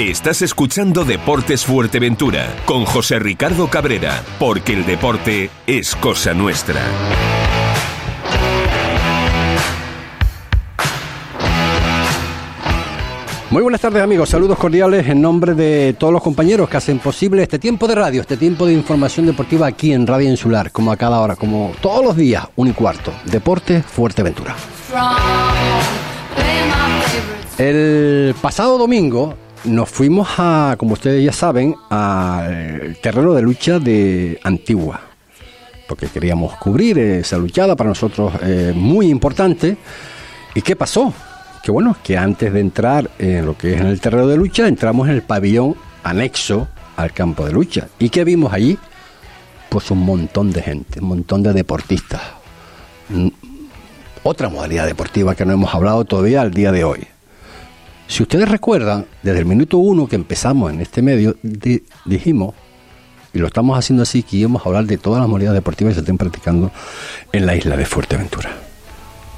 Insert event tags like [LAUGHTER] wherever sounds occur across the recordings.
Estás escuchando Deportes Fuerteventura con José Ricardo Cabrera, porque el deporte es cosa nuestra. Muy buenas tardes amigos, saludos cordiales en nombre de todos los compañeros que hacen posible este tiempo de radio, este tiempo de información deportiva aquí en Radio Insular, como a cada hora, como todos los días, un y cuarto. Deporte Fuerteventura. El pasado domingo nos fuimos a, como ustedes ya saben, al terreno de lucha de Antigua, porque queríamos cubrir esa luchada para nosotros eh, muy importante. ¿Y qué pasó? Que bueno, que antes de entrar en lo que es en el terreno de lucha, entramos en el pabellón anexo al campo de lucha. ¿Y qué vimos allí? Pues un montón de gente, un montón de deportistas. Otra modalidad deportiva que no hemos hablado todavía al día de hoy. Si ustedes recuerdan, desde el minuto uno que empezamos en este medio, dijimos, y lo estamos haciendo así, que íbamos a hablar de todas las modalidades deportivas que se estén practicando en la isla de Fuerteventura.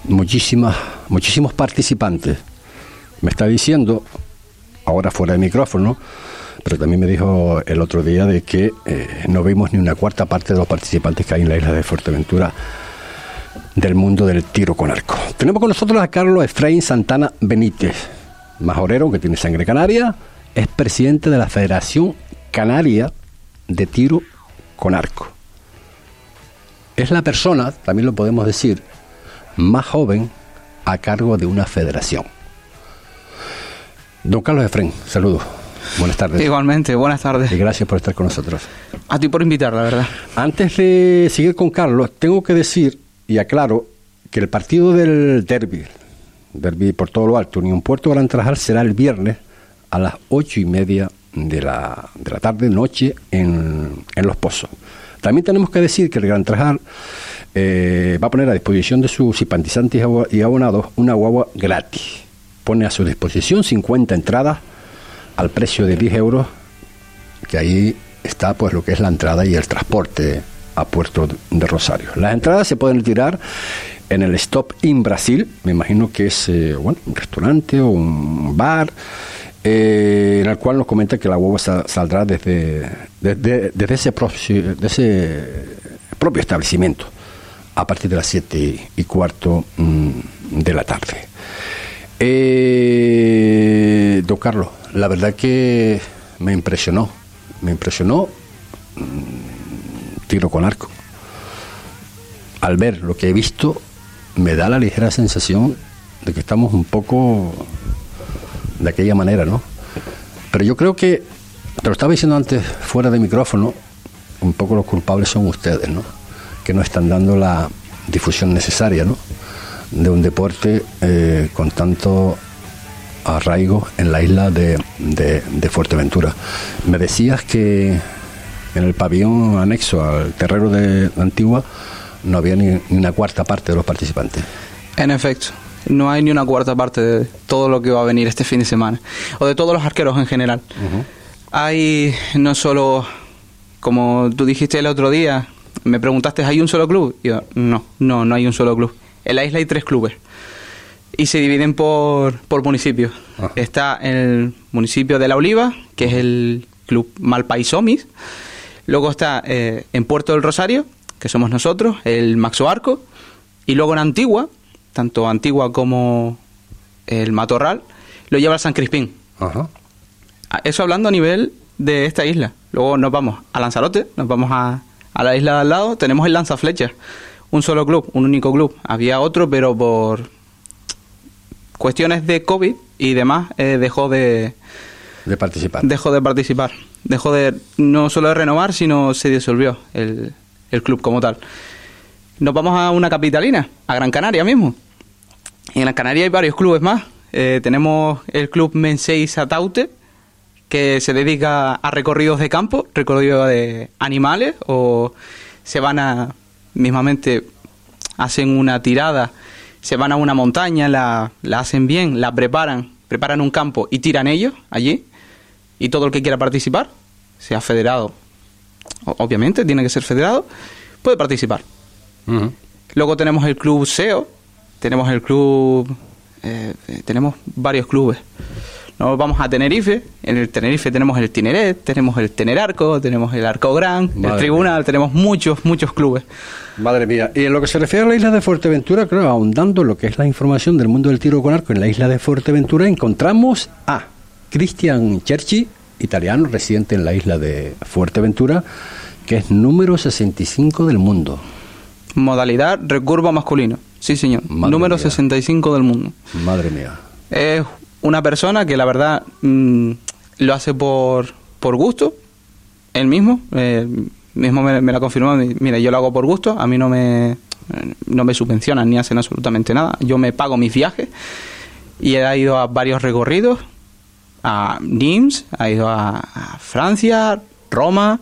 Muchísimas, muchísimos participantes. Me está diciendo, ahora fuera de micrófono, pero también me dijo el otro día de que eh, no vimos ni una cuarta parte de los participantes que hay en la isla de Fuerteventura del mundo del tiro con arco. Tenemos con nosotros a Carlos Efraín Santana Benítez Majorero, que tiene sangre canaria, es presidente de la Federación Canaria de Tiro con Arco. Es la persona, también lo podemos decir, más joven a cargo de una federación. Don Carlos Efren, saludos. Buenas tardes. Igualmente, buenas tardes. Y gracias por estar con nosotros. A ti por invitar, la verdad. Antes de seguir con Carlos, tengo que decir y aclaro que el partido del derby, Derby por todo lo alto, Unión Puerto Gran Trajal será el viernes a las ocho y media de la, de la tarde, noche, en, en, Los Pozos. También tenemos que decir que el Gran Trajal eh, va a poner a disposición de sus simpatizantes y abonados una guagua gratis. Pone a su disposición 50 entradas al precio de 10 euros, que ahí está pues lo que es la entrada y el transporte a Puerto de Rosario. Las entradas se pueden retirar en el Stop in Brasil, me imagino que es eh, bueno, un restaurante o un bar, eh, en el cual nos comenta que la hueva saldrá desde, desde, ese de ese propio establecimiento a partir de las 7 y cuarto mm, de la tarde. Eh, don Carlos, la verdad que me impresionó, me impresionó mm, tiro con arco. Al ver lo que he visto, me da la ligera sensación de que estamos un poco de aquella manera, ¿no? Pero yo creo que, te lo estaba diciendo antes fuera de micrófono, un poco los culpables son ustedes, ¿no? Que no están dando la difusión necesaria, ¿no? De un deporte eh, con tanto arraigo en la isla de, de, Fuerteventura. Me decías que en el pabellón anexo al terreno de Antigua no había ni, una cuarta parte de los participantes. En efecto, no hay ni una cuarta parte de todo lo que va a venir este fin de semana, o de todos los arqueros en general. Hay no solo, como tú dijiste el otro día, me preguntaste, ¿hay un solo club? yo, no, no, no hay un solo club. En la isla hay tres clubes y se dividen por, por municipios. Está el municipio de La Oliva, que es el club Malpaisomis. Luego está eh, en Puerto del Rosario, que somos nosotros, el Maxo Arco, y luego en Antigua, tanto Antigua como el Matorral, lo lleva el San Crispín. Ajá. Eso hablando a nivel de esta isla. Luego nos vamos a Lanzarote, nos vamos a, a la isla de al lado, tenemos el Lanzaflechas, un solo club, un único club. Había otro, pero por cuestiones de COVID y demás, eh, dejó de, de participar. Dejó de participar. Dejó de no solo de renovar, sino se disolvió el, el club como tal. Nos vamos a una capitalina, a Gran Canaria mismo. En Gran Canaria hay varios clubes más. Eh, tenemos el club Mensei Sataute, que se dedica a recorridos de campo, recorridos de animales, o se van a, mismamente, hacen una tirada, se van a una montaña, la, la hacen bien, la preparan, preparan un campo y tiran ellos allí. Y todo el que quiera participar, sea federado obviamente tiene que ser federado, puede participar. Luego tenemos el club SEO, tenemos el club, eh, tenemos varios clubes. Nos vamos a Tenerife. En el Tenerife tenemos el Tineret, tenemos el Tenerarco, tenemos el Arco Gran, el Tribunal, tenemos muchos, muchos clubes. Madre mía. Y en lo que se refiere a la isla de Fuerteventura, creo, ahondando en lo que es la información del mundo del tiro con arco en la isla de Fuerteventura, encontramos a Cristian Cherchi, italiano, residente en la isla de Fuerteventura, que es número 65 del mundo. Modalidad recurvo masculino. Sí, señor. Madre Número mía. 65 del mundo. Madre mía. Es una persona que la verdad mm, lo hace por, por gusto, él mismo, eh, mismo me, me lo confirmó, mira, yo lo hago por gusto, a mí no me, no me subvencionan ni hacen absolutamente nada, yo me pago mis viajes y ha ido a varios recorridos, a Nimes, ha ido a, a Francia, Roma,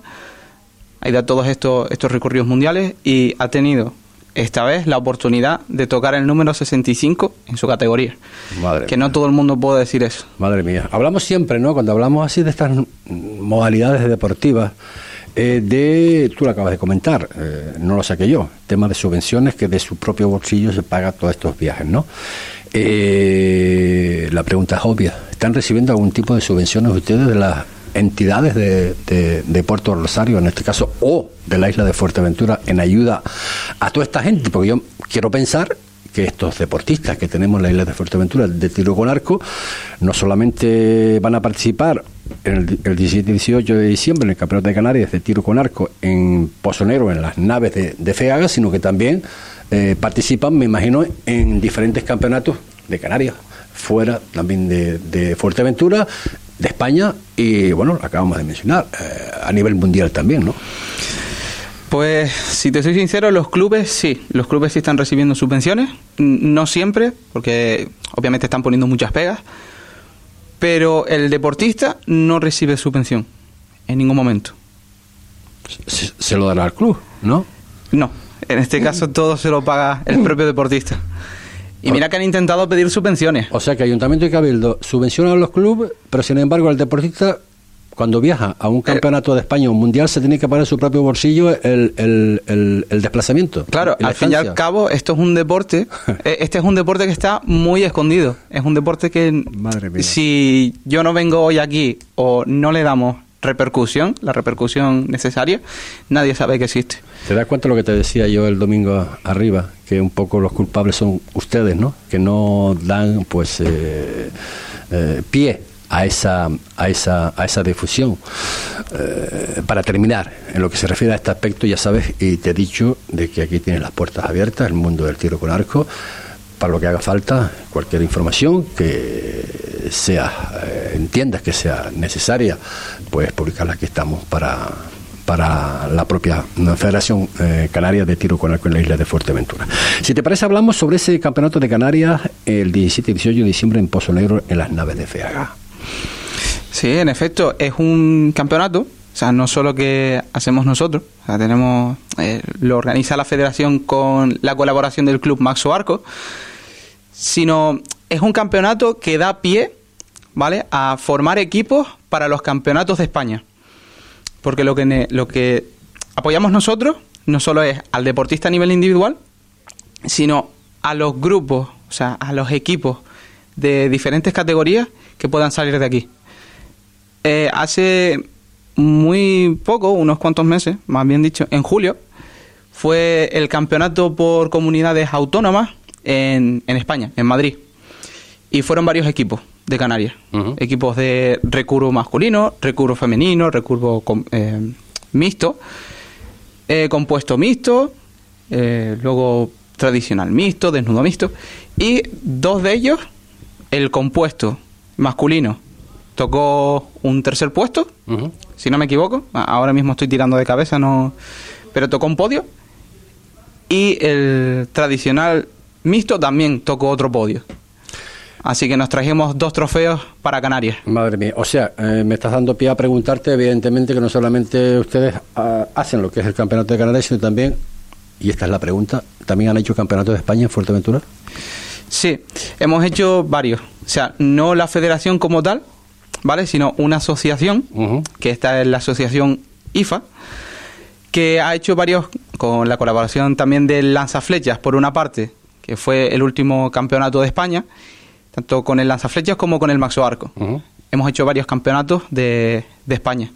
ha ido a todos estos, estos recorridos mundiales y ha tenido esta vez la oportunidad de tocar el número 65 en su categoría. Madre Que mía. no todo el mundo puede decir eso. Madre mía. Hablamos siempre, ¿no? Cuando hablamos así de estas modalidades deportivas, eh, de, tú lo acabas de comentar, eh, no lo saqué yo, tema de subvenciones que de su propio bolsillo se paga todos estos viajes, ¿no? Eh, la pregunta es obvia. ¿Están recibiendo algún tipo de subvenciones ustedes de las entidades de, de- de Puerto Rosario, en este caso, o de la isla de Fuerteventura, en ayuda a toda esta gente? Porque yo quiero pensar que estos deportistas que tenemos en la isla de Fuerteventura de tiro con arco no solamente van a participar el, el 17 y 18 de diciembre en el Campeonato de Canarias de tiro con arco en Pozonero, en las naves de, de FEAGA, sino que también eh, participan, me imagino, en diferentes campeonatos de Canarias, fuera también de, Fuerteventura, de España y, bueno, acabamos de mencionar, eh, a nivel mundial también, ¿no? Pues, si te soy sincero, los clubes sí, los clubes sí están recibiendo subvenciones, no siempre, porque obviamente están poniendo muchas pegas, pero el deportista no recibe subvención en ningún momento. Se, se lo dará al club, ¿no? No, en este caso todo se lo paga el propio deportista. Y mira que han intentado pedir subvenciones. O sea que Ayuntamiento y Cabildo subvencionan a los clubes, pero sin embargo el deportista cuando viaja a un campeonato de España o un mundial se tiene que pagar en su propio bolsillo el, el- el- el desplazamiento. Claro, al fin y al cabo, esto es un deporte. [LAUGHS] eh, Este es un deporte que está muy escondido. Es un deporte que, Madre mía. si yo no vengo hoy aquí o no le damos repercusión, la repercusión necesaria, nadie sabe que existe. ¿Te das cuenta de lo que te decía yo el domingo arriba? Que un poco los culpables son ustedes, ¿no? Que no dan, pues, eh, eh, pie a esa, a esa, a esa difusión. Eh, para terminar, en lo que se refiere a este aspecto, ya sabes, y te he dicho de que aquí tienes las puertas abiertas, el mundo del tiro con arco, para lo que haga falta, cualquier información que sea, eh, entiendas que sea necesaria, pues publicarla aquí estamos para, para la propia Federación eh, Canaria de Tiro con Arco en la isla de Fuerteventura. Si te parece, hablamos sobre ese campeonato de Canarias el 17 y 18 de diciembre en Pozo Negro en las naves de FEAGA. Sí, en efecto, es un campeonato. O sea, no solo que hacemos nosotros, o sea, tenemos, eh, lo organiza la federación con la colaboración del club Maxo Arco, sino es un campeonato que da pie, ¿vale?, a formar equipos para los campeonatos de España. Porque lo que, lo que apoyamos nosotros no solo es al deportista a nivel individual, sino a los grupos, o sea, a los equipos de diferentes categorías que puedan salir de aquí. Eh, hace muy poco, unos cuantos meses, más bien dicho, en julio, fue el campeonato por comunidades autónomas en, en España, en Madrid. Y fueron varios equipos de Canarias. Equipos de recurvo masculino, recurvo femenino, recurvo eh, mixto, eh, compuesto mixto, eh, luego tradicional mixto, desnudo mixto. Y dos de ellos, el compuesto masculino, tocó un tercer puesto, si no me equivoco. Ahora mismo estoy tirando de cabeza, no. Pero tocó un podio. Y el tradicional mixto también tocó otro podio. Así que nos trajimos dos trofeos para Canarias. Madre mía, o sea, eh, me estás dando pie a preguntarte, evidentemente, que no solamente ustedes ah, hacen lo que es el Campeonato de Canarias, sino también, y esta es la pregunta, ¿también han hecho Campeonato de España en Fuerteventura? Sí, hemos hecho varios. O sea, no la federación como tal, ¿vale? Sino una asociación, que esta es la asociación IFA, que ha hecho varios, con la colaboración también del Lanzaflechas, por una parte, que fue el último campeonato de España. tanto con el lanzaflechas como con el maxo arco. Hemos hecho varios campeonatos de, de España.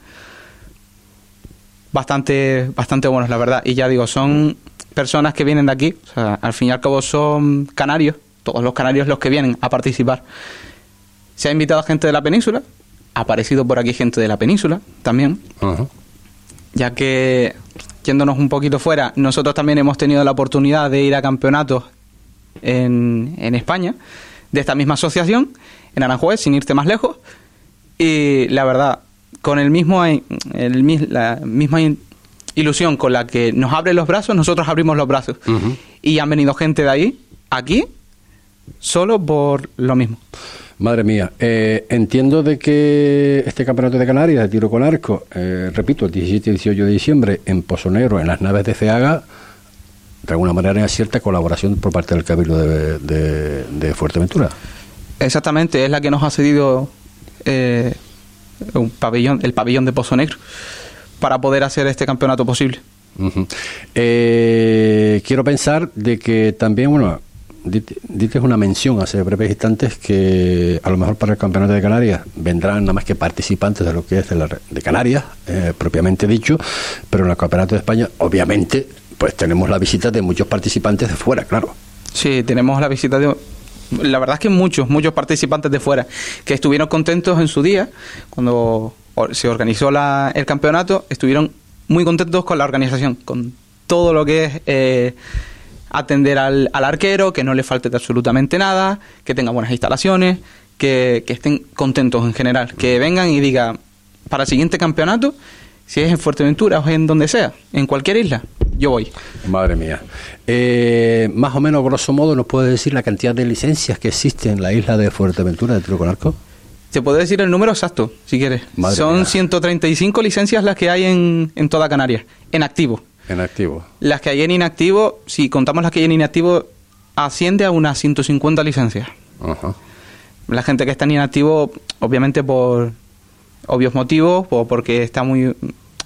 Bastante, bastante buenos, la verdad. Y ya digo, son personas que vienen de aquí. O sea, al fin y al cabo son canarios. Todos los canarios los que vienen a participar. Se ha invitado a gente de la península. Ha aparecido por aquí gente de la península también ya que yéndonos un poquito fuera, nosotros también hemos tenido la oportunidad de ir a campeonatos en, en España de esta misma asociación, en Aranjuez, sin irte más lejos, y la verdad, con el mismo, el, la misma ilusión con la que nos abre los brazos, nosotros abrimos los brazos. Y han venido gente de ahí, aquí, solo por lo mismo. Madre mía, eh, entiendo de que este campeonato de Canarias de tiro con arco, eh, repito, el 17 y 18 de diciembre en Pozo Negro, en las naves de CEAGA, de alguna manera hay cierta colaboración por parte del Cabildo de, de- de Fuerteventura. Exactamente, es la que nos ha cedido eh, un pabellón, el pabellón de Pozo Negro para poder hacer este campeonato posible. Eh, quiero pensar de que también, bueno, dite dite una mención hace breves instantes que a lo mejor para el Campeonato de Canarias vendrán nada más que participantes de lo que es de, la de Canarias, eh, propiamente dicho, pero en el Campeonato de España, obviamente, pues tenemos la visita de muchos participantes de fuera, claro. Sí, tenemos la visita de... La verdad es que muchos, muchos participantes de fuera que estuvieron contentos en su día, cuando se organizó la- el campeonato, estuvieron muy contentos con la organización, con todo lo que es eh, atender al, al arquero, que no le falte absolutamente nada, que tenga buenas instalaciones, que, que estén contentos en general, que vengan y digan, para el siguiente campeonato, si es en Fuerteventura o en donde sea, en cualquier isla, yo voy. Madre mía. Eh, más o menos, grosso modo, ¿nos puede decir la cantidad de licencias que existen en la isla de Fuerteventura de tiro con arco? Te puedo decir el número exacto, si quieres. Madre Son mía. 135 licencias las que hay en, en toda Canarias, en activo. En activo. Las que hay en inactivo, si contamos las que hay en inactivo, asciende a unas 150 licencias. Ajá. La gente que está en inactivo, obviamente por obvios motivos, o porque está muy,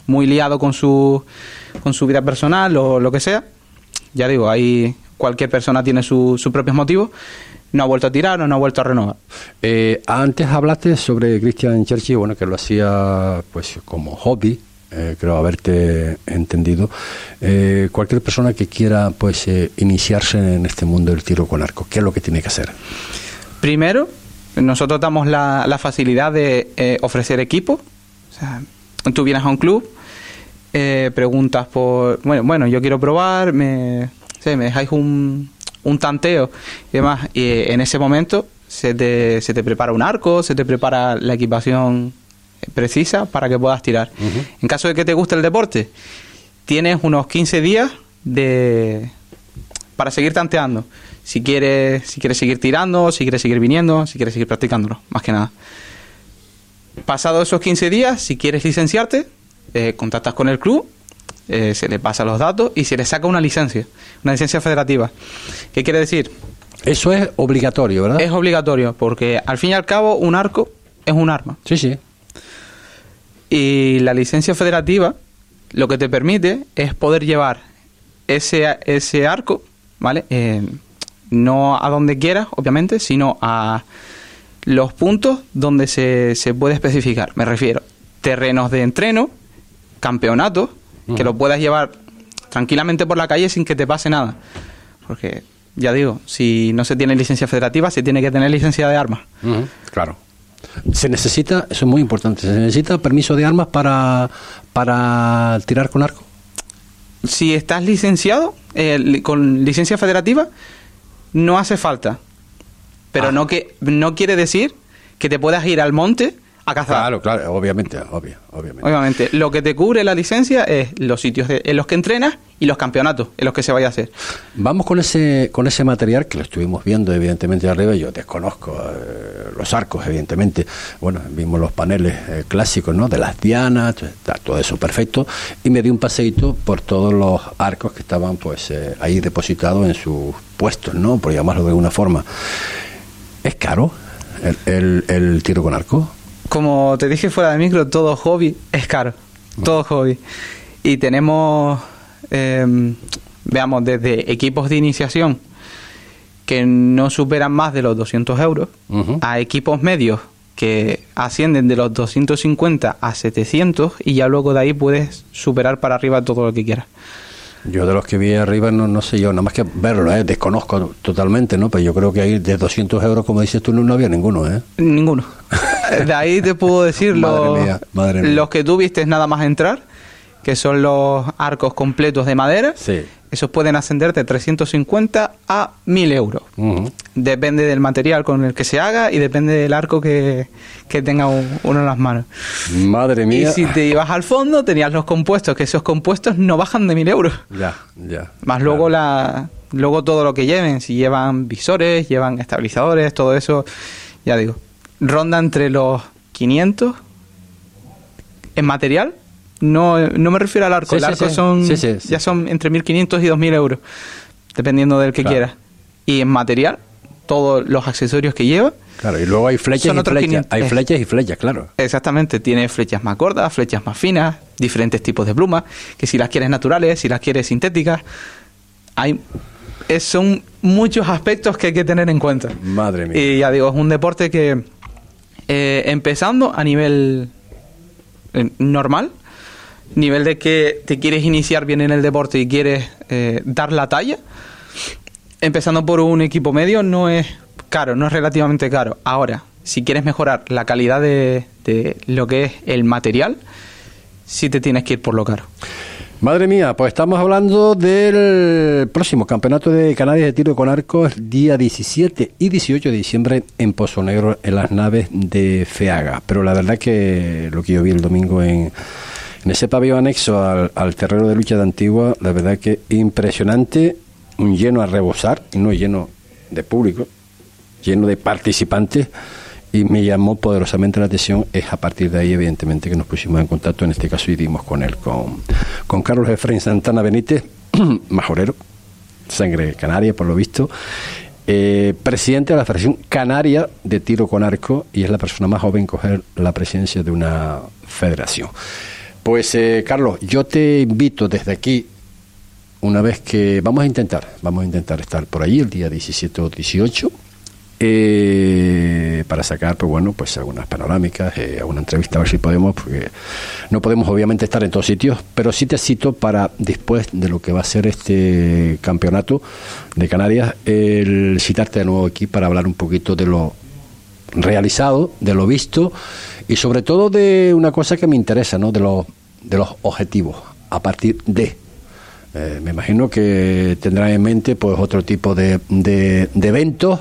muy liado con su, con su vida personal o lo que sea. Ya digo, ahí cualquier persona tiene su- sus propios motivos. No ha vuelto a tirar o no ha vuelto a renovar. Eh, antes hablaste sobre Christian Churchill, bueno, que lo hacía pues como hobby, eh, creo haberte entendido. Eh, cualquier persona que quiera pues eh, iniciarse en este mundo del tiro con arco, ¿qué es lo que tiene que hacer? Primero, nosotros damos la, la facilidad de eh, ofrecer equipo. O tú vienes a un club, eh, preguntas por, bueno, bueno, yo quiero probar, me, sé, me dejáis un, un tanteo y demás. Y eh, en ese momento se te, se te prepara un arco, se te prepara la equipación precisa para que puedas tirar. En caso de que te guste el deporte, tienes unos 15 días de para seguir tanteando. Si quieres, si quieres seguir tirando, si quieres seguir viniendo, si quieres seguir practicándolo, más que nada. Pasado esos 15 días, si quieres licenciarte, eh, contactas con el club, eh, se le pasa los datos y se le saca una licencia, una licencia federativa. ¿Qué quiere decir? Eso es obligatorio, ¿verdad? Es obligatorio, porque al fin y al cabo un arco es un arma. Sí, sí. Y la licencia federativa lo que te permite es poder llevar ese, ese arco, ¿vale? Eh, no a donde quieras, obviamente, sino a los puntos donde se, se puede especificar. Me refiero, terrenos de entreno, campeonatos, que lo puedas llevar tranquilamente por la calle sin que te pase nada. Porque, ya digo, si no se tiene licencia federativa, se tiene que tener licencia de armas. Claro. Se necesita, eso es muy importante, se necesita permiso de armas para, para tirar con arco. si estás licenciado eh, con licencia federativa, no hace falta. Pero Ah. no que no quiere decir que te puedas ir al monte a cazar. Claro, claro, obviamente, obvio, obviamente. Obviamente, lo que te cubre la licencia es los sitios de- en los que entrenas y los campeonatos en los que se vaya a hacer. Vamos con ese con ese material que lo estuvimos viendo evidentemente arriba. Yo desconozco eh, los arcos, evidentemente. Bueno, vimos los paneles eh, clásicos, ¿no? De las dianas, está todo eso perfecto. Y me di un paseíto por todos los arcos que estaban, pues, eh, ahí depositados en sus puestos, ¿no? Por llamarlo de alguna forma. ¿Es caro el, el- el tiro con arco? Como te dije fuera de micro, todo hobby es caro. Todo hobby. Y tenemos, eh, veamos, desde equipos de iniciación que no superan más de los 200 euros, a equipos medios que ascienden de los 250 a 700 y ya luego de ahí puedes superar para arriba todo lo que quieras. Yo de los que vi arriba no, no sé yo, nada más que verlo, ¿eh? desconozco totalmente, ¿no? Pero yo creo que ahí de 200 euros, como dices tú, no, no había ninguno, ¿eh? Ninguno. [LAUGHS] [LAUGHS] De ahí te puedo decir Madre los, mía, madre mía. los que tú viste nada más entrar, que son los arcos completos de madera. Sí. Esos pueden ascender de 350 a 1000 euros. Depende del material con el que se haga y depende del arco que, que tenga un- uno en las manos. Madre mía. Y si te ibas al fondo, tenías los compuestos, que esos compuestos no bajan de 1000 euros. Ya, ya. Más luego la luego todo lo que lleven, si llevan visores, llevan estabilizadores, todo eso, ya digo, ronda entre los 500 en material. No, no me refiero al arco, Sí, el sí, arco sí. son ya son entre 1500 y 2000 euros, dependiendo del que Claro. quieras. Y en material, todos los accesorios que lleva, Claro, y luego hay flechas y flechas. 500. Hay flechas y flechas, claro. Exactamente, tiene flechas más gordas, flechas más finas, diferentes tipos de plumas, que si las quieres naturales, si las quieres sintéticas, hay es- son muchos aspectos que hay que tener en cuenta. Madre mía. Y ya digo, es un deporte que eh, empezando a nivel eh, normal, nivel de que te quieres iniciar bien en el deporte y quieres eh, dar la talla, empezando por un equipo medio no es caro, no es relativamente caro. Ahora, si quieres mejorar la calidad de, de lo que es el material, sí te tienes que ir por lo caro. Madre mía, pues estamos hablando del próximo Campeonato de Canarias de Tiro con Arco, día 17 y 18 de diciembre en Pozo Negro, en las naves de Feaga. Pero la verdad que lo que yo vi el domingo en, en ese pabellón anexo al, al terreno de lucha de Antigua, la verdad que impresionante, un lleno a rebosar, no lleno de público, lleno de participantes y me llamó poderosamente la atención es a partir de ahí evidentemente que nos pusimos en contacto. En este caso y dimos con él con, con Carlos Efraín Santana Benítez [CLEARS THROAT] majorero sangre canaria por lo visto eh, presidente de la Federación Canaria de Tiro con Arco y es la persona más joven en coger la presidencia de una federación. Pues eh, Carlos yo te invito desde aquí una vez que vamos a intentar, vamos a intentar estar por allí el día 17 o 18 eh, para sacar, pues bueno, pues algunas panorámicas, eh, alguna entrevista a ver si podemos, porque no podemos obviamente estar en todos sitios, pero sí te cito para después de lo que va a ser este campeonato de Canarias, el citarte de nuevo aquí para hablar un poquito de lo realizado, de lo visto y sobre todo de una cosa que me interesa, ¿no? De los de los objetivos a partir de eh, me imagino que tendrán en mente pues otro tipo de, de- de eventos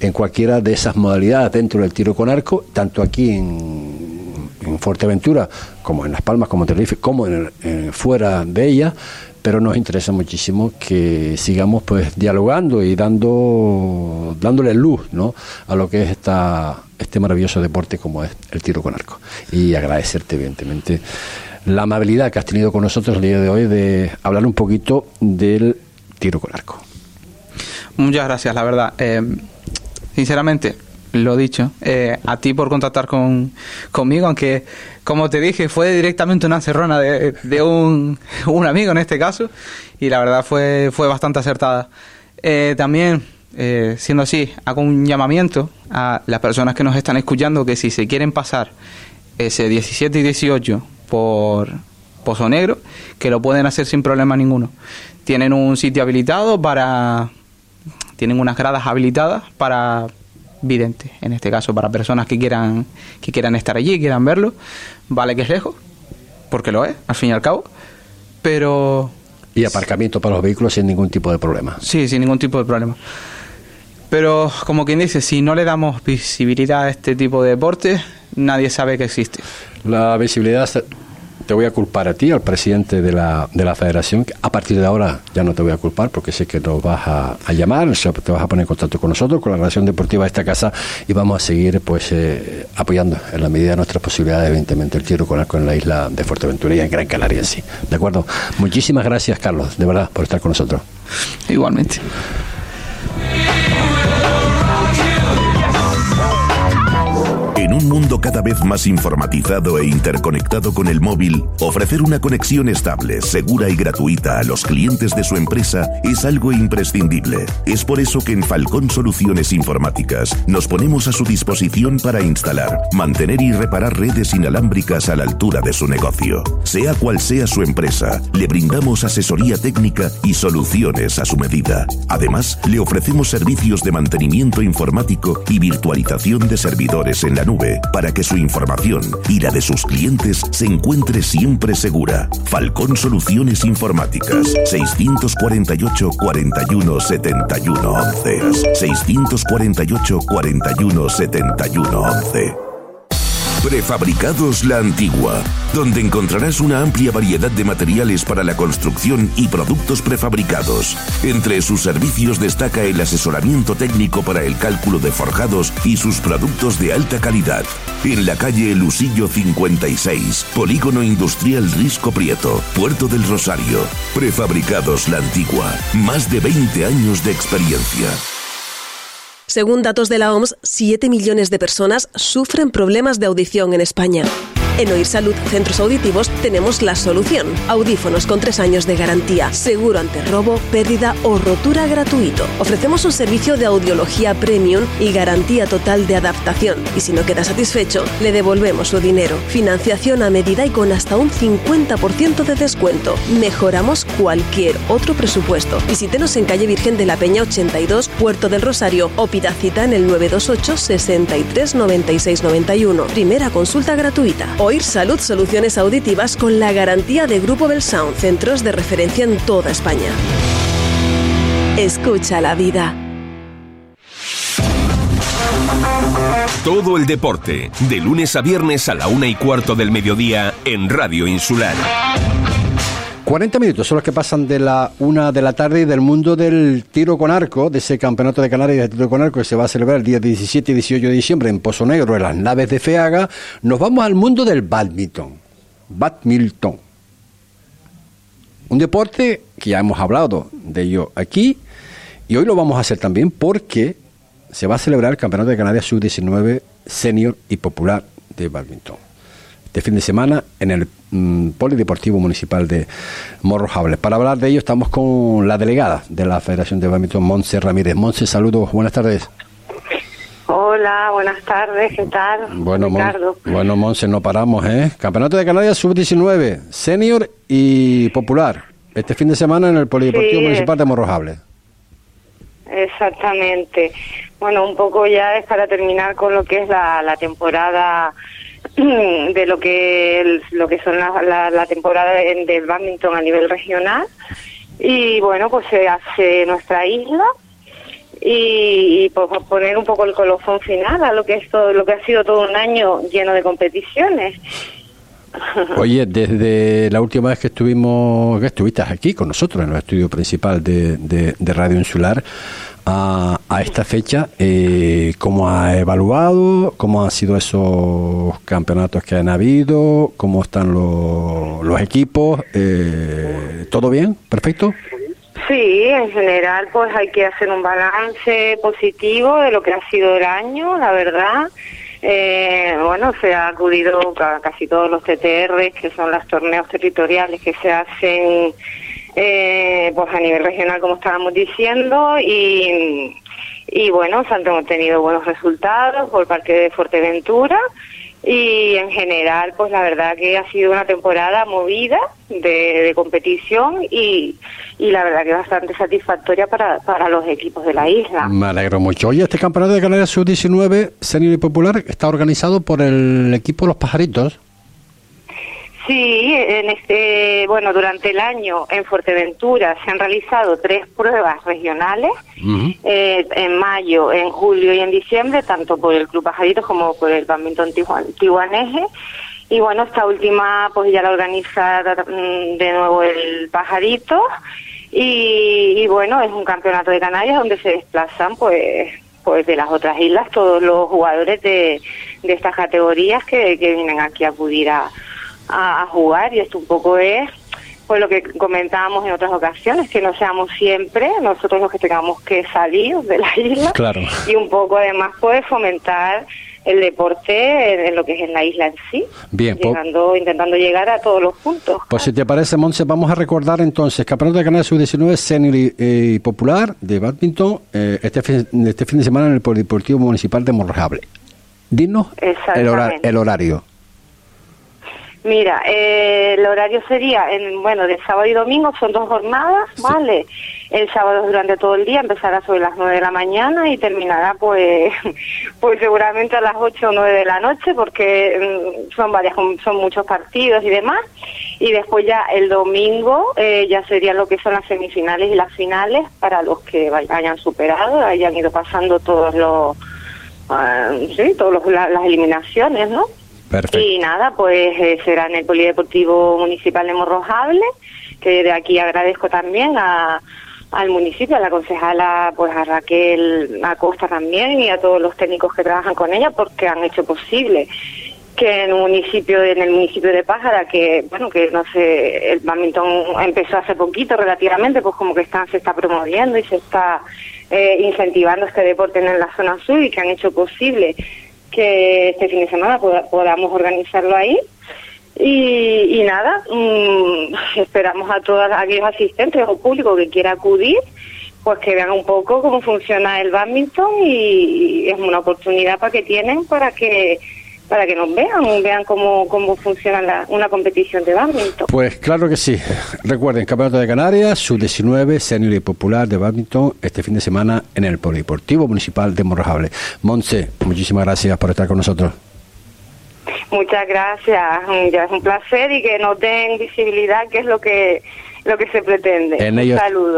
en cualquiera de esas modalidades dentro del tiro con arco, tanto aquí en, en Fuerteventura como en Las Palmas, como en Tenerife, como en, en fuera de ellas, pero nos interesa muchísimo que sigamos pues dialogando y dando dándole luz ¿no? a lo que es esta, este maravilloso deporte como es el tiro con arco. Y agradecerte evidentemente la amabilidad que has tenido con nosotros el día de hoy de hablar un poquito del tiro con arco. Muchas gracias, la verdad. Eh, sinceramente, lo dicho, eh, a ti por contactar con, conmigo, aunque como te dije, fue directamente una encerrona de, de un, un amigo en este caso, y la verdad fue, fue bastante acertada. Eh, también, eh, siendo así, hago un llamamiento a las personas que nos están escuchando que si se quieren pasar ese 17 y 18 por Pozo Negro, que lo pueden hacer sin problema ninguno. Tienen un sitio habilitado para tienen unas gradas habilitadas para videntes, en este caso para personas que quieran que quieran estar allí, quieran verlo. Vale que es lejos, porque lo es, al fin y al cabo, pero Y aparcamiento para los vehículos sin ningún tipo de problema. sí, sin ningún tipo de problema. Pero como quien dice, si no le damos visibilidad a este tipo de deportes, nadie sabe que existe. La visibilidad te voy a culpar a ti, al presidente de la, de la federación. A partir de ahora ya no te voy a culpar porque sé que nos vas a, llamar, te vas a poner en contacto con nosotros, con la relación deportiva de esta casa y vamos a seguir pues eh, apoyando en la medida de nuestras posibilidades, evidentemente, el tiro con arco en la isla de Fuerteventura y en Gran Canaria en sí. ¿De acuerdo? Muchísimas gracias, Carlos, de verdad, por estar con nosotros. Igualmente. Un un mundo cada vez más informatizado e interconectado con el móvil, ofrecer una conexión estable, segura y gratuita a los clientes de su empresa es algo imprescindible. Es por eso que en Falcón Soluciones Informáticas nos ponemos a su disposición para instalar, mantener y reparar redes inalámbricas a la altura de su negocio. Sea cual sea su empresa, le brindamos asesoría técnica y soluciones a su medida. Además, le ofrecemos servicios de mantenimiento informático y virtualización de servidores en la nube para que su información y la de sus clientes se encuentre siempre segura. Falcón Soluciones Informáticas 648 41 71 11 648 41 71 11 Prefabricados La Antigua, donde encontrarás una amplia variedad de materiales para la construcción y productos prefabricados. Entre sus servicios destaca el asesoramiento técnico para el cálculo de forjados y sus productos de alta calidad. En la calle Lusillo 56, Polígono Industrial Risco Prieto, Puerto del Rosario. Prefabricados La Antigua, más de 20 años de experiencia. Según datos de la OMS, 7 millones de personas sufren problemas de audición en España. En Oír Salud Centros Auditivos tenemos la solución. Audífonos con tres años de garantía, seguro ante robo, pérdida o rotura gratuito. Ofrecemos un servicio de audiología premium y garantía total de adaptación. Y si no queda satisfecho, le devolvemos su dinero. Financiación a medida y con hasta un 50% de descuento. Mejoramos cualquier otro presupuesto. Visítenos en calle Virgen de la Peña 82, Puerto del Rosario o pida cita en el 928 63 96 91. Primera consulta gratuita. Oír Salud Soluciones Auditivas con la garantía de Grupo Belsound, centros de referencia en toda España. Escucha la vida. Todo el deporte, de lunes a viernes a la una y cuarto del mediodía en Radio Insular. 40 minutos son los que pasan de la una de la tarde y del mundo del tiro con arco, de ese campeonato de Canarias de tiro con arco que se va a celebrar el día 17 y 18 de diciembre en Pozo Negro, en las naves de Feaga. Nos vamos al mundo del badminton. Badminton. Un deporte que ya hemos hablado de ello aquí y hoy lo vamos a hacer también porque se va a celebrar el Campeonato de Canarias Sub-19 Senior y Popular de Badminton de fin de semana en el mm, Polideportivo Municipal de Morrojables. Para hablar de ello estamos con la delegada de la Federación de Badminton, Monse Ramírez. Monse, saludos, buenas tardes. Hola, buenas tardes, ¿qué tal? Bueno, bueno, Monse, no paramos, ¿eh? Campeonato de Canarias Sub-19, Senior y Popular. Este fin de semana en el Polideportivo Municipal de Morrojables. Exactamente. Bueno, un poco ya es para terminar con lo que es la, la temporada de lo que lo que son la, la, temporada del badminton a nivel regional. Y bueno pues se hace nuestra isla y, por, poner un poco el colofón final a lo que es todo, lo que ha sido todo un año lleno de competiciones. [LAUGHS] Oye, desde la última vez que estuvimos, que estuviste aquí con nosotros en el estudio principal de, de Radio Insular, a, esta fecha, eh, ¿cómo ha evaluado? ¿Cómo han sido esos campeonatos que han habido? ¿Cómo están los, equipos? Eh, ¿Todo bien? ¿Perfecto? Sí, en general pues hay que hacer un balance positivo de lo que ha sido el año, la verdad. Eh, bueno, se ha acudido a casi todos los TTR, que son los torneos territoriales que se hacen eh, pues a nivel regional, como estábamos diciendo, y, y bueno, se han obtenido buenos resultados por parte de Fuerteventura y en general, pues la verdad que ha sido una temporada movida de, competición y, y, la verdad que bastante satisfactoria para, para los equipos de la isla. Me alegro mucho. Oye, este campeonato de Canarias Sub-19, senior y popular, está organizado por el equipo Los Pajaritos. Sí, en este, bueno, durante el año en Fuerteventura se han realizado tres pruebas regionales, eh, en mayo, en julio y en diciembre, tanto por el Club Pajaritos como por el Badminton Tijuaneje. Y bueno, esta última pues ya la organiza mm, de nuevo el Pajarito. Y, bueno, es un campeonato de Canarias donde se desplazan pues pues de las otras islas todos los jugadores de, de estas categorías que, que vienen aquí a acudir a, a, jugar y esto un poco es pues lo que comentábamos en otras ocasiones, que no seamos siempre nosotros los que tengamos que salir de la [LAUGHS] isla claro. y un poco además puede fomentar el deporte en, lo que es en la isla en sí. Bien, llegando, intentando llegar a todos los puntos. Pues si te parece, Monse, vamos a recordar entonces Campeonato de Canales Sub-19 Senior y, Popular de Badminton eh, este, fin, este fin de semana en el Polideportivo Municipal de Morrejable. Dinos el, el horario. Mira, eh, el horario sería, en, bueno, de sábado y domingo son dos jornadas, ¿vale? El sábado durante todo el día empezará sobre las nueve de la mañana y terminará pues [LAUGHS] pues seguramente a las ocho o nueve de la noche porque mm, son varias, son muchos partidos y demás. Y después ya el domingo eh, ya sería lo que son las semifinales y las finales para los que hayan superado, hayan ido pasando todos los, ah, sí, todas las eliminaciones, ¿no? Y nada, pues eh, será en el Polideportivo Municipal de Morrojable, que de aquí agradezco también a, al municipio, a la concejala, pues a Raquel Acosta también y a todos los técnicos que trabajan con ella porque han hecho posible que en un municipio, en el municipio de Pájara, que bueno, que no sé, el badminton empezó hace poquito relativamente, pues como que está, se está promoviendo y se está eh, incentivando este deporte en la zona sur y que han hecho posible que este fin de semana podamos organizarlo ahí. Y, nada, mm, esperamos a todos aquellos asistentes o público que quiera acudir, pues que vean un poco cómo funciona el badminton y es una oportunidad para que tienen para que para que nos vean, vean cómo, cómo funciona una competición de badminton. Pues claro que sí. Recuerden, Campeonato de Canarias, sub-19, senior y popular de badminton, este fin de semana en el Polideportivo Municipal de Morrojable. Monse, muchísimas gracias por estar con nosotros. Muchas gracias, ya es un placer y que nos den visibilidad, que es lo que lo que se pretende. En ello,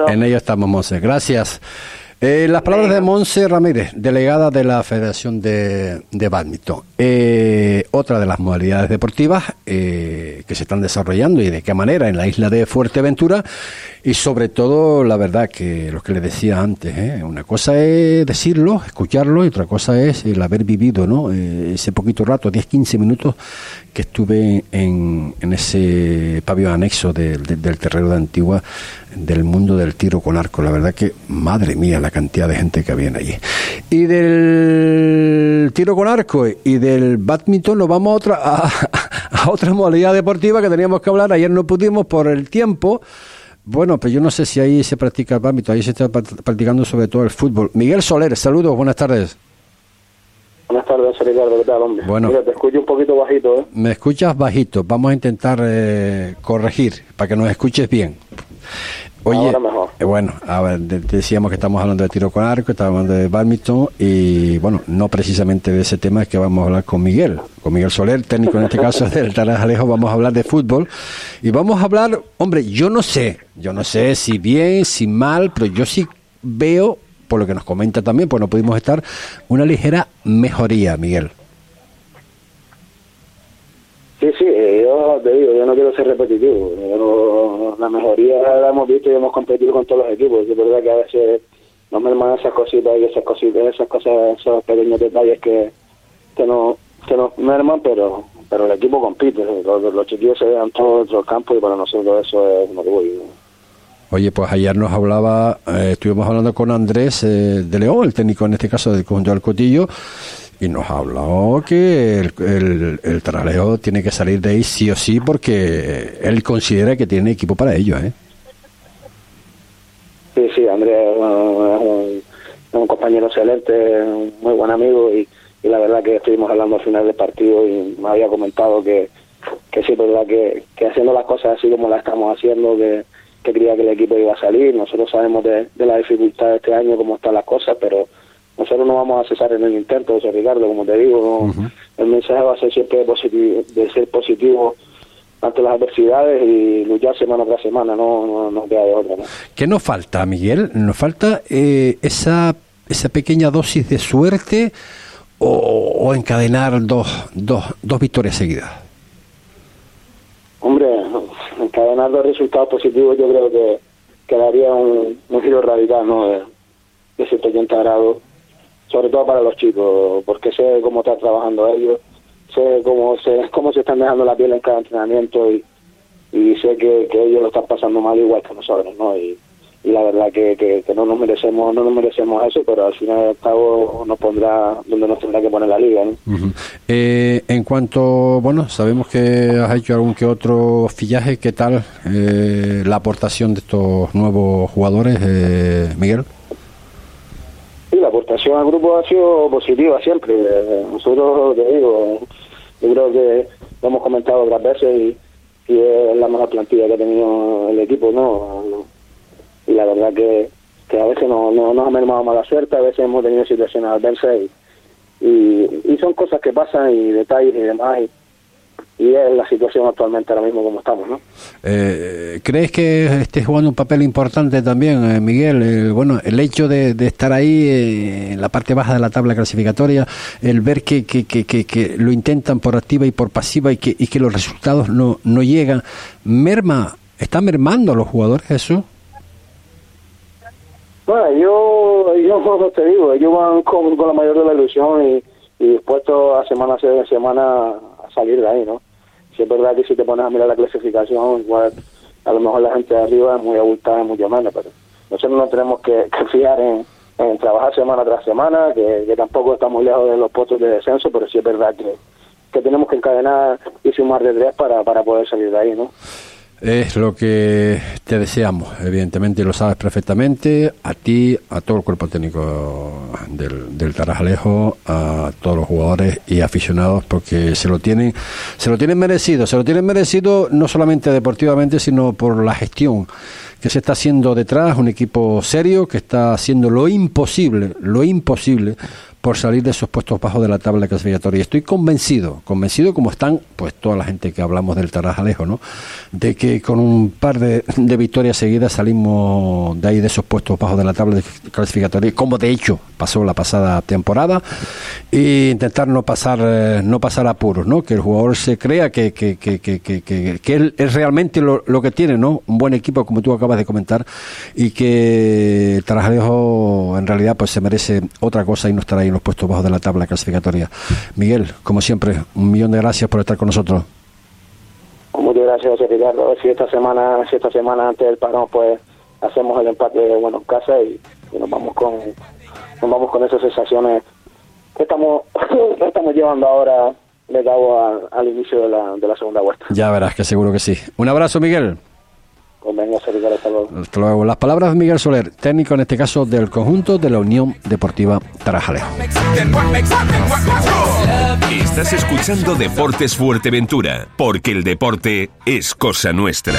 En ello estamos, Monse. Gracias. Eh, las palabras de Monse Ramírez, delegada de la Federación de, de Badminton. Eh, otra de las modalidades deportivas eh, que se están desarrollando y de qué manera en la isla de Fuerteventura y sobre todo la verdad que lo que le decía antes, una cosa es decirlo, escucharlo y otra cosa es el haber vivido ¿no? ese poquito rato, 10-15 minutos que estuve en, en ese pabellón anexo del terreno de Antigua del mundo del tiro con arco. La verdad que, madre mía, la cantidad de gente que había allí. Y del tiro con arco y del badminton nos vamos a otra, a, otra modalidad deportiva que teníamos que hablar. Ayer no pudimos por el tiempo. Bueno, pues yo no sé si ahí se practica el badminton, ahí se está practicando sobre todo el fútbol. Miguel Soler, saludos, buenas tardes. Buenas tardes, Ricardo, ¿qué tal, hombre? Bueno, te escucho un poquito bajito, ¿eh? Me escuchas bajito, vamos a intentar eh, corregir para que nos escuches bien. Oye, eh, bueno, a ver, decíamos que estamos hablando de tiro con arco, estamos hablando de badminton y bueno, no precisamente de ese tema es que vamos a hablar con Miguel, con Miguel Soler, técnico en este caso del Tarajalejo, vamos a hablar de fútbol y vamos a hablar, hombre, yo no sé, yo no sé si bien, si mal, pero yo sí veo, por lo que nos comenta también, pues no pudimos estar, una ligera mejoría, Miguel. Sí, sí, eh, yo te digo, yo no quiero ser repetitivo. la mejoría la hemos visto y hemos competido con todos los equipos. Es verdad que a veces nos merman esas cositas y esas cositas, esas cosas, esos pequeños detalles que, que, no, que nos merman, pero pero el equipo compite. Los, los chiquillos se vean todos dentro del campo y para nosotros eso es un orgullo. Oye, pues ayer nos hablaba, eh, estuvimos hablando con Andrés eh, de León, el técnico en este caso del conjunto del Cotillo, y nos habló que el, el, el tiene que salir de ahí sí o sí porque él considera que tiene equipo para ello, ¿eh? Sí, sí, Andrés es un, compañero excelente, un muy buen amigo y, la verdad que estuvimos hablando al final del partido y me había comentado que, que sí, verdad que, que haciendo las cosas así como las estamos haciendo, que, que creía que el equipo iba a salir. Nosotros sabemos de, de la dificultad de este año, cómo están las cosas, pero nosotros no vamos a cesar en el intento, José Ricardo, como te digo, el mensaje va a ser siempre positivo, de ser positivo ante las adversidades y luchar semana tras semana, no, no, queda de otra. ¿Qué nos falta, Miguel? ¿Nos falta eh, esa, esa pequeña dosis de suerte o, encadenar dos, dos, dos victorias seguidas? Hombre, encadenar dos resultados positivos yo creo que, quedaría un, un giro radical, ¿no? De, de 180 grados sobre todo para los chicos, porque sé cómo están trabajando ellos, sé cómo se, [LAUGHS] cómo se están dejando la piel en cada entrenamiento y, y sé que, ellos lo están pasando mal igual que nosotros, ¿no? Y, y la verdad que, que, no nos merecemos no nos merecemos eso pero al final cabo nos pondrá donde nos tendrá que poner la liga eh, en cuanto bueno sabemos que has hecho algún que otro fillaje qué tal eh, la aportación de estos nuevos jugadores eh, Miguel la aportación al grupo ha sido positiva siempre nosotros te digo yo creo que lo hemos comentado otras veces y, y es la mejor plantilla que ha tenido el equipo no y la verdad que, a veces no, no, nos ha mermado mala suerte, a veces hemos tenido situaciones adversas y, y, son cosas que pasan y detalles y demás. Y, es la situación actualmente ahora mismo como estamos, ¿no? Eh, ¿Crees que esté jugando un papel importante también, eh, Miguel? Eh, bueno, el hecho de, estar ahí en la parte baja de la tabla clasificatoria, el ver que, que, que, que, lo intentan por activa y por pasiva y que, y que los resultados no, no llegan, merma, ¿está mermando a los jugadores eso? Bueno, yo, yo te digo, ellos van con, la mayor de la ilusión y, y dispuestos a semana a semana a salir de ahí, ¿no? Si es verdad que si te pones a mirar la clasificación, igual a lo mejor la gente de arriba es muy abultada, muy llamada, pero nosotros no tenemos que, fiar en, trabajar semana tras semana, que, tampoco estamos lejos de los puestos de descenso, pero sí es verdad que, que tenemos que encadenar y sumar de tres para, para poder salir de ahí, ¿no? Es lo que te deseamos, evidentemente lo sabes perfectamente, a ti, a todo el cuerpo técnico del, del Tarajalejo, a todos los jugadores y aficionados, porque se lo tienen, se lo tienen merecido, se lo tienen merecido no solamente deportivamente, sino por la gestión que se está haciendo detrás, un equipo serio que está haciendo lo imposible, lo imposible por salir de esos puestos bajos de la tabla clasificatoria. Estoy convencido, convencido como están pues toda la gente que hablamos del Tarajalejo, ¿no? De que con un par de, victorias seguidas salimos de ahí de esos puestos bajos de la tabla clasificatoria, como de hecho pasó la pasada temporada, e intentar no pasar eh, no pasar apuros, ¿no? Que el jugador se crea que, él es realmente lo, que tiene, ¿no? Un buen equipo, como tú acabas de comentar, y que Tarajalejo en realidad pues se merece otra cosa y no estará ahí puestos bajos de la tabla clasificatoria. Miguel, como siempre, un millón de gracias por estar con nosotros. Muchas gracias, Ricardo. A ver si esta semana, si esta semana antes del parón, pues hacemos el empate bueno en casa y, nos vamos con nos vamos con esas sensaciones que estamos [LAUGHS] estamos llevando ahora le dado al inicio de la, de la segunda vuelta. Ya verás que seguro que sí. Un abrazo, Miguel. Pues hasta luego. Las palabras de Miguel Soler, técnico en este caso del conjunto de la Unión Deportiva Tarajalejo. Estás escuchando Deportes Fuerteventura, porque el deporte es cosa nuestra.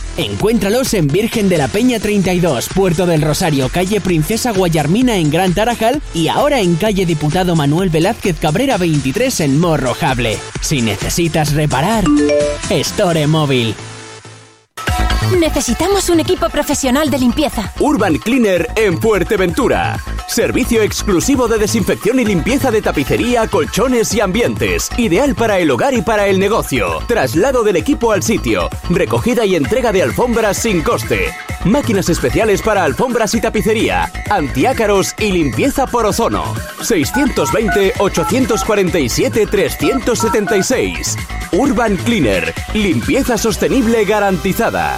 Encuéntralos en Virgen de la Peña 32, Puerto del Rosario, calle Princesa Guayarmina en Gran Tarajal y ahora en calle Diputado Manuel Velázquez Cabrera 23 en Morrojable. Si necesitas reparar, Store Móvil. Necesitamos un equipo profesional de limpieza. Urban Cleaner en Fuerteventura. Servicio exclusivo de desinfección y limpieza de tapicería, colchones y ambientes. Ideal para el hogar y para el negocio. Traslado del equipo al sitio. Recogida y entrega de alfombras sin coste. Máquinas especiales para alfombras y tapicería. Antiácaros y limpieza por ozono. 620-847-376. Urban Cleaner. Limpieza sostenible garantizada.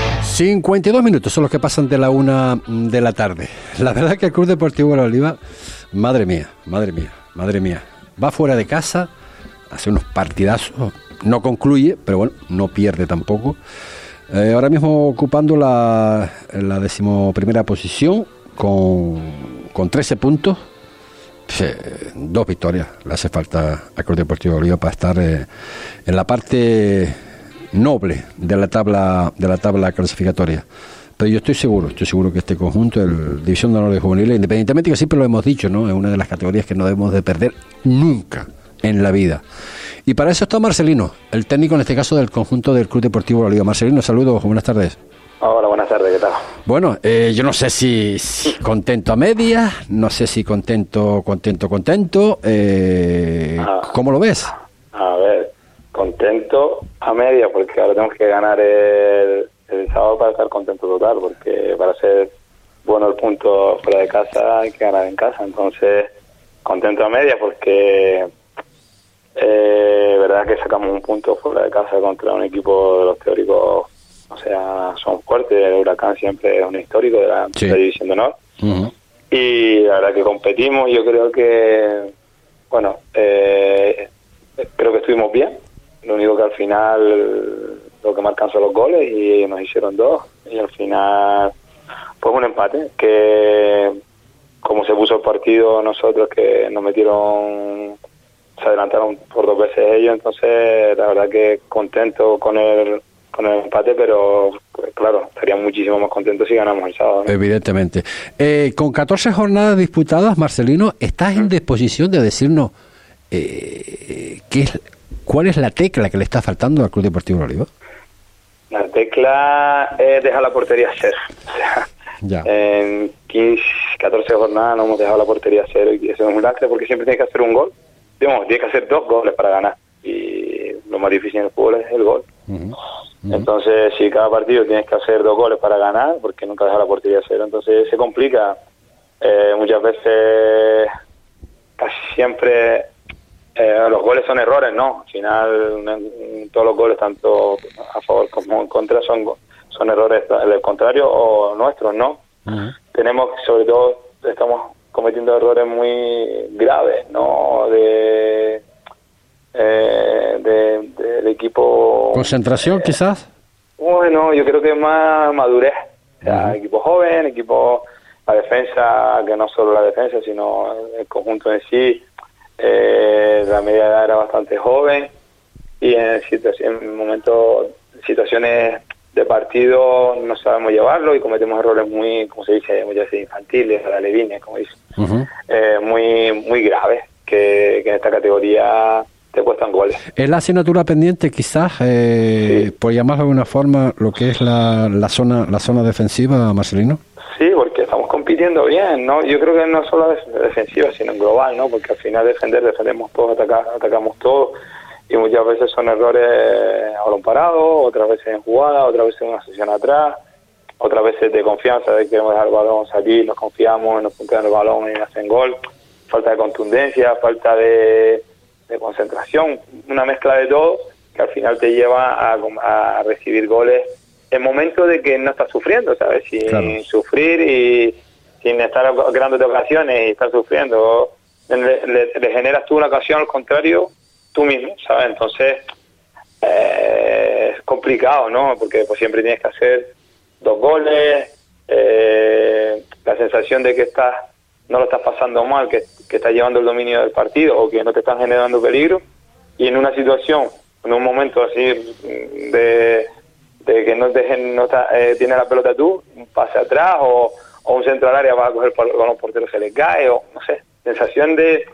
52 minutos son los que pasan de la una de la tarde. La verdad que el Club Deportivo de la Oliva Madre mía, madre mía, madre mía. Va fuera de casa, hace unos partidazos, no concluye, pero bueno, no pierde tampoco. Eh, ahora mismo ocupando la, la decimoprimera posición con, con 13 puntos. dos victorias le hace falta a Club Deportivo Oliva para estar eh, en la parte noble de la tabla de la tabla clasificatoria Pero yo estoy seguro, estoy seguro que este conjunto, el División de Honor de Juveniles, independientemente que siempre lo hemos dicho, ¿no? Es una de las categorías que no debemos de perder nunca en la vida. Y para eso está Marcelino, el técnico en este caso del conjunto del Club Deportivo La Liga. Marcelino, saludos, buenas tardes. Hola, buenas tardes, ¿qué tal? Bueno, eh, yo no sé si, si contento a medias, no sé si contento, contento, contento. Eh, Ah. ¿Cómo lo ves? A ver, contento a media porque ahora tenemos que ganar el, el sábado para estar contento total, porque para ser bueno el punto fuera de casa hay que ganar en casa. Entonces, contento a media porque eh, verdad que sacamos un punto fuera de casa contra un equipo de los teóricos, o sea, son fuertes. El Huracán siempre es un histórico de la, Sí. de la División de Honor. Y la verdad que competimos, yo creo que, bueno, eh, creo que estuvimos bien. Lo único que al final lo que marcan son los goles y ellos nos hicieron dos. Y al final, pues un empate, que como se puso el partido nosotros, que nos metieron, se adelantaron por dos veces ellos, entonces la verdad que contento con el, con el empate, pero pues, claro, estaría muchísimo más contento si ganamos el sábado. ¿no? Evidentemente. Eh, con 14 jornadas disputadas, Marcelino, ¿estás en disposición de decirnos eh, qué es, cuál es la tecla que le está faltando al Club Deportivo Oliva? La tecla es dejar la portería cero. [LAUGHS] O sea, Ya. en 15, 14 jornadas no hemos dejado la portería cero y eso es un lacre porque siempre tienes que hacer un gol. Digamos, tienes que hacer dos goles para ganar. Y lo más difícil en el fútbol es el gol. Entonces, si cada partido tienes que hacer dos goles para ganar, porque nunca dejas la portería cero, entonces se complica. Eh, muchas veces, casi siempre, eh, los goles son errores, ¿no? Al final, todos los goles, tanto a favor como en contra, son, son errores del contrario o nuestros, ¿no? Tenemos, sobre todo, estamos cometiendo errores muy graves, ¿no? De, eh, de- del equipo ¿Concentración, quizás? bueno, yo creo que más madurez. O sea, equipo joven, equipo, la defensa, que no solo la defensa, sino el conjunto en sí. Eh, la media edad era bastante joven y en, en momentos, situaciones de partido no sabemos llevarlo y cometemos errores muy, como se dice, muchas veces infantiles, a la Levine, como dice, eh, muy, muy graves, que, que en esta categoría te cuestan goles. Es la asignatura pendiente, quizás, eh, por llamarlo de alguna forma, lo que es la, la zona la zona defensiva, Marcelino. Compitiendo bien, ¿no? Yo creo que no solo defensiva, sino en global, ¿no? Porque al final defender, defendemos todos, ataca- atacamos todos, y muchas veces son errores a balón parado, otras veces en jugada, otras veces en una sesión atrás, otras veces de confianza, de que queremos dejar el balón salir, nos confiamos, nos puntean el balón y hacen gol, falta de contundencia, falta de, de concentración, una mezcla de todo que al final te lleva a, a recibir goles en momentos de que no estás sufriendo, ¿sabes? Sin Claro. sufrir y sin estar creándote ocasiones y estar sufriendo. Le, le- le generas tú una ocasión al contrario tú mismo, ¿sabes? Entonces eh, es complicado, ¿no? Porque pues siempre tienes que hacer dos goles, eh, la sensación de que estás no lo estás pasando mal, que, que estás llevando el dominio del partido o que no te están generando peligro y en una situación, en un momento así mm, de, de que no, te, no está, eh, tiene la pelota tú, pase atrás o, o un centro al área va a coger el balón portero se le cae o no sé, sensación de,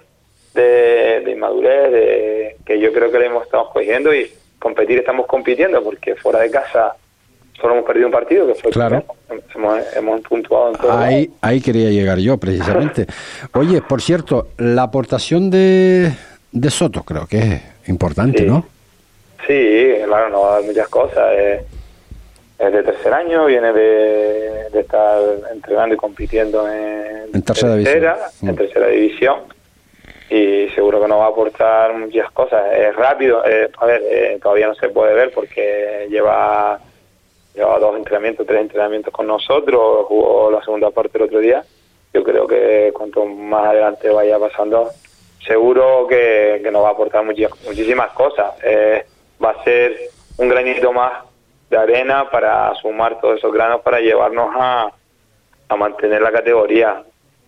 de, de inmadurez de, que yo creo que le hemos estado cogiendo y competir estamos compitiendo porque fuera de casa solo hemos perdido un partido que fue Claro. primero. hemos, hemos puntuado en todo Ahí, ahí quería llegar yo, precisamente. [LAUGHS] Oye, por cierto, la aportación de, de Soto creo que es importante, Sí. ¿no? Sí, claro, nos va a dar muchas cosas. Es, es de tercer año, viene de, de estar entrenando y compitiendo en, En tercera división. en tercera división. Y seguro que nos va a aportar muchas cosas. Es rápido, eh, a ver, eh, todavía no se puede ver porque lleva, lleva dos entrenamientos, tres entrenamientos con nosotros, jugó la segunda parte el otro día. Yo creo que cuanto más adelante vaya pasando, seguro que, que nos va a aportar muchas, muchísimas cosas. Eh, va a ser un granito más de arena para sumar todos esos granos para llevarnos a, a mantener la categoría.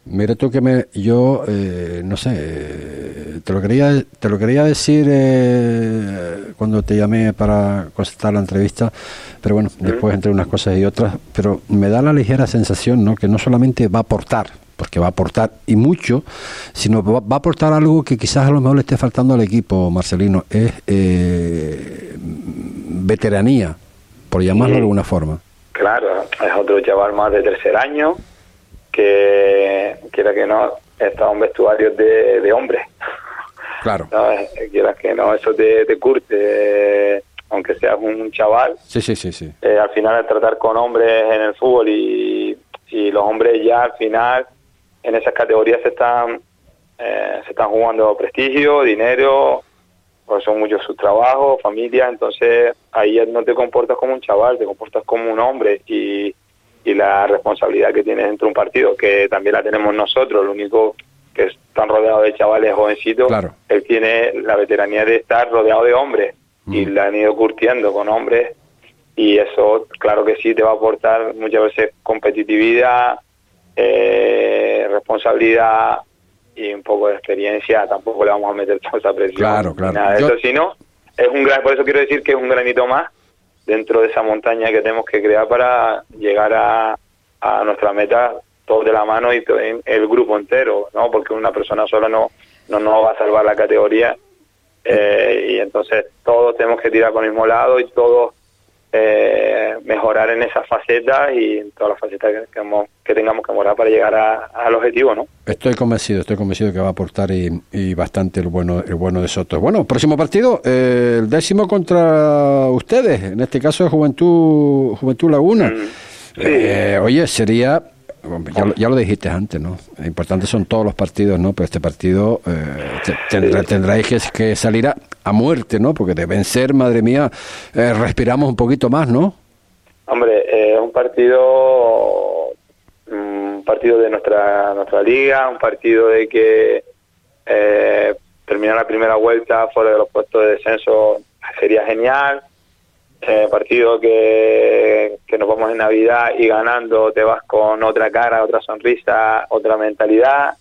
Mira tú que me, yo, eh, no sé, eh, te lo quería, te lo quería decir eh, cuando te llamé para constatar la entrevista, pero bueno, después entre unas cosas y otras, pero me da la ligera sensación, ¿no? Que no solamente va a aportar, porque va a aportar y mucho, sino va, va a aportar algo que quizás a lo mejor le esté faltando al equipo, Marcelino, es eh, veteranía, por llamarlo de alguna forma. Claro, es otro chaval más de tercer año que quiera que no está un vestuario de, de hombres. Claro. [LAUGHS] No, quieras que no, eso te, te curte, aunque seas un chaval. Sí, sí, sí, sí. eh, al final el tratar con hombres en el fútbol y, y los hombres ya al final en esas categorías se están eh, se están jugando prestigio, dinero, porque son muchos sus trabajos, familia, entonces ahí ya no te comportas como un chaval, te comportas como un hombre y, y la responsabilidad que tienes dentro de un partido, que también la tenemos nosotros, lo único que están rodeados de chavales jovencitos, Claro. él tiene la veteranía de estar rodeado de hombres y la han ido curtiendo con hombres y eso claro que sí te va a aportar muchas veces competitividad, eh, responsabilidad y un poco de experiencia, tampoco le vamos a meter [LAUGHS] toda esa presión. Claro, claro. Nada de Yo- eso, sino es un gran, por eso quiero decir que es un granito más dentro de esa montaña que tenemos que crear para llegar a, a nuestra meta todos de la mano y el grupo entero, ¿no? Porque una persona sola no no nos va a salvar la categoría eh, y entonces todos tenemos que tirar con el mismo lado y todos eh, mejorar en esas facetas y en todas las facetas que, que, hemos- que tengamos que mejorar para llegar a- al objetivo, ¿no? Estoy convencido, estoy convencido que va a aportar y, y bastante el bueno, el bueno de Soto. Bueno, próximo partido, eh, el décimo contra ustedes, en este caso Juventud, Juventud Laguna. Eh, oye, sería, ya, lo- ya lo dijiste antes, ¿no? Importantes son todos los partidos, ¿no? Pero este partido eh, te- tendrá- tendráis que, que salir a, a muerte, ¿no? Porque de vencer, madre mía, eh, respiramos un poquito más, ¿no? Hombre, eh, es un partido un partido de nuestra nuestra liga, un partido de que eh, terminar la primera vuelta fuera de los puestos de descenso sería genial. Eh, partido que, que nos vamos en Navidad y ganando te vas con otra cara, otra sonrisa, otra mentalidad.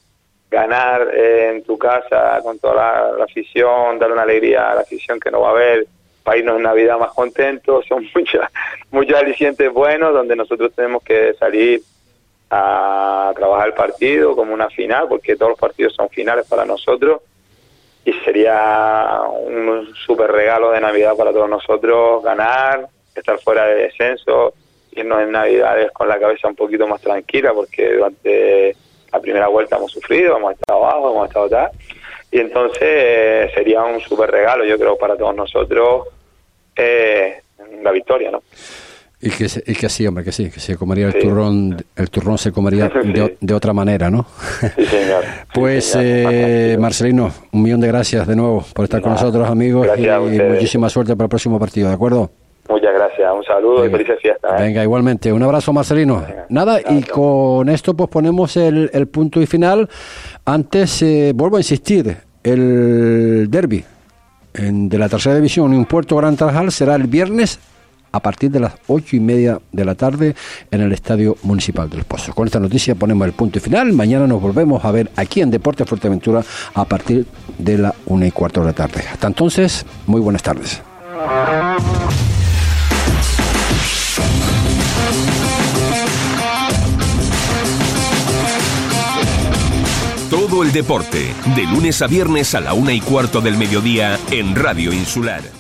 Ganar eh, en tu casa con toda la, la afición, dar una alegría a la afición que no va a ver, para irnos en Navidad más contentos. [LAUGHS] Son muchas, muchos alicientes buenos donde nosotros tenemos que salir a trabajar el partido como una final, porque todos los partidos son finales para nosotros y sería un super regalo de Navidad para todos nosotros ganar, estar fuera de descenso, irnos en Navidades con la cabeza un poquito más tranquila, porque durante la primera vuelta hemos sufrido, hemos estado abajo, hemos estado tal, y entonces eh, sería un super regalo, yo creo, para todos nosotros eh, la victoria, ¿no? Y que, y que sí, hombre, que sí, que se comería el Sí. turrón, el turrón se comería de, otra manera, ¿no? Sí, señor. [LAUGHS] Pues, señor. eh, Marcelino, un millón de gracias de nuevo por estar con nosotros, amigos, Gracias y muchísima suerte para el próximo partido, ¿de acuerdo? Muchas gracias, un saludo Venga. y felices fiestas. ¿eh? Venga, igualmente, un abrazo, Marcelino. Venga, Nada, y con esto pues ponemos el, el punto y final. Antes, eh, vuelvo a insistir, el derby de la tercera división en Puerto Gran Tarajal será el viernes a partir de las ocho y media de la tarde en el Estadio Municipal del Pozo. Con esta noticia ponemos el punto final. Mañana nos volvemos a ver aquí en Deporte Fuerteventura a partir de la una y cuarto de la tarde. Hasta entonces, muy buenas tardes. Todo el deporte, de lunes a viernes a la una y cuarto del mediodía en Radio Insular.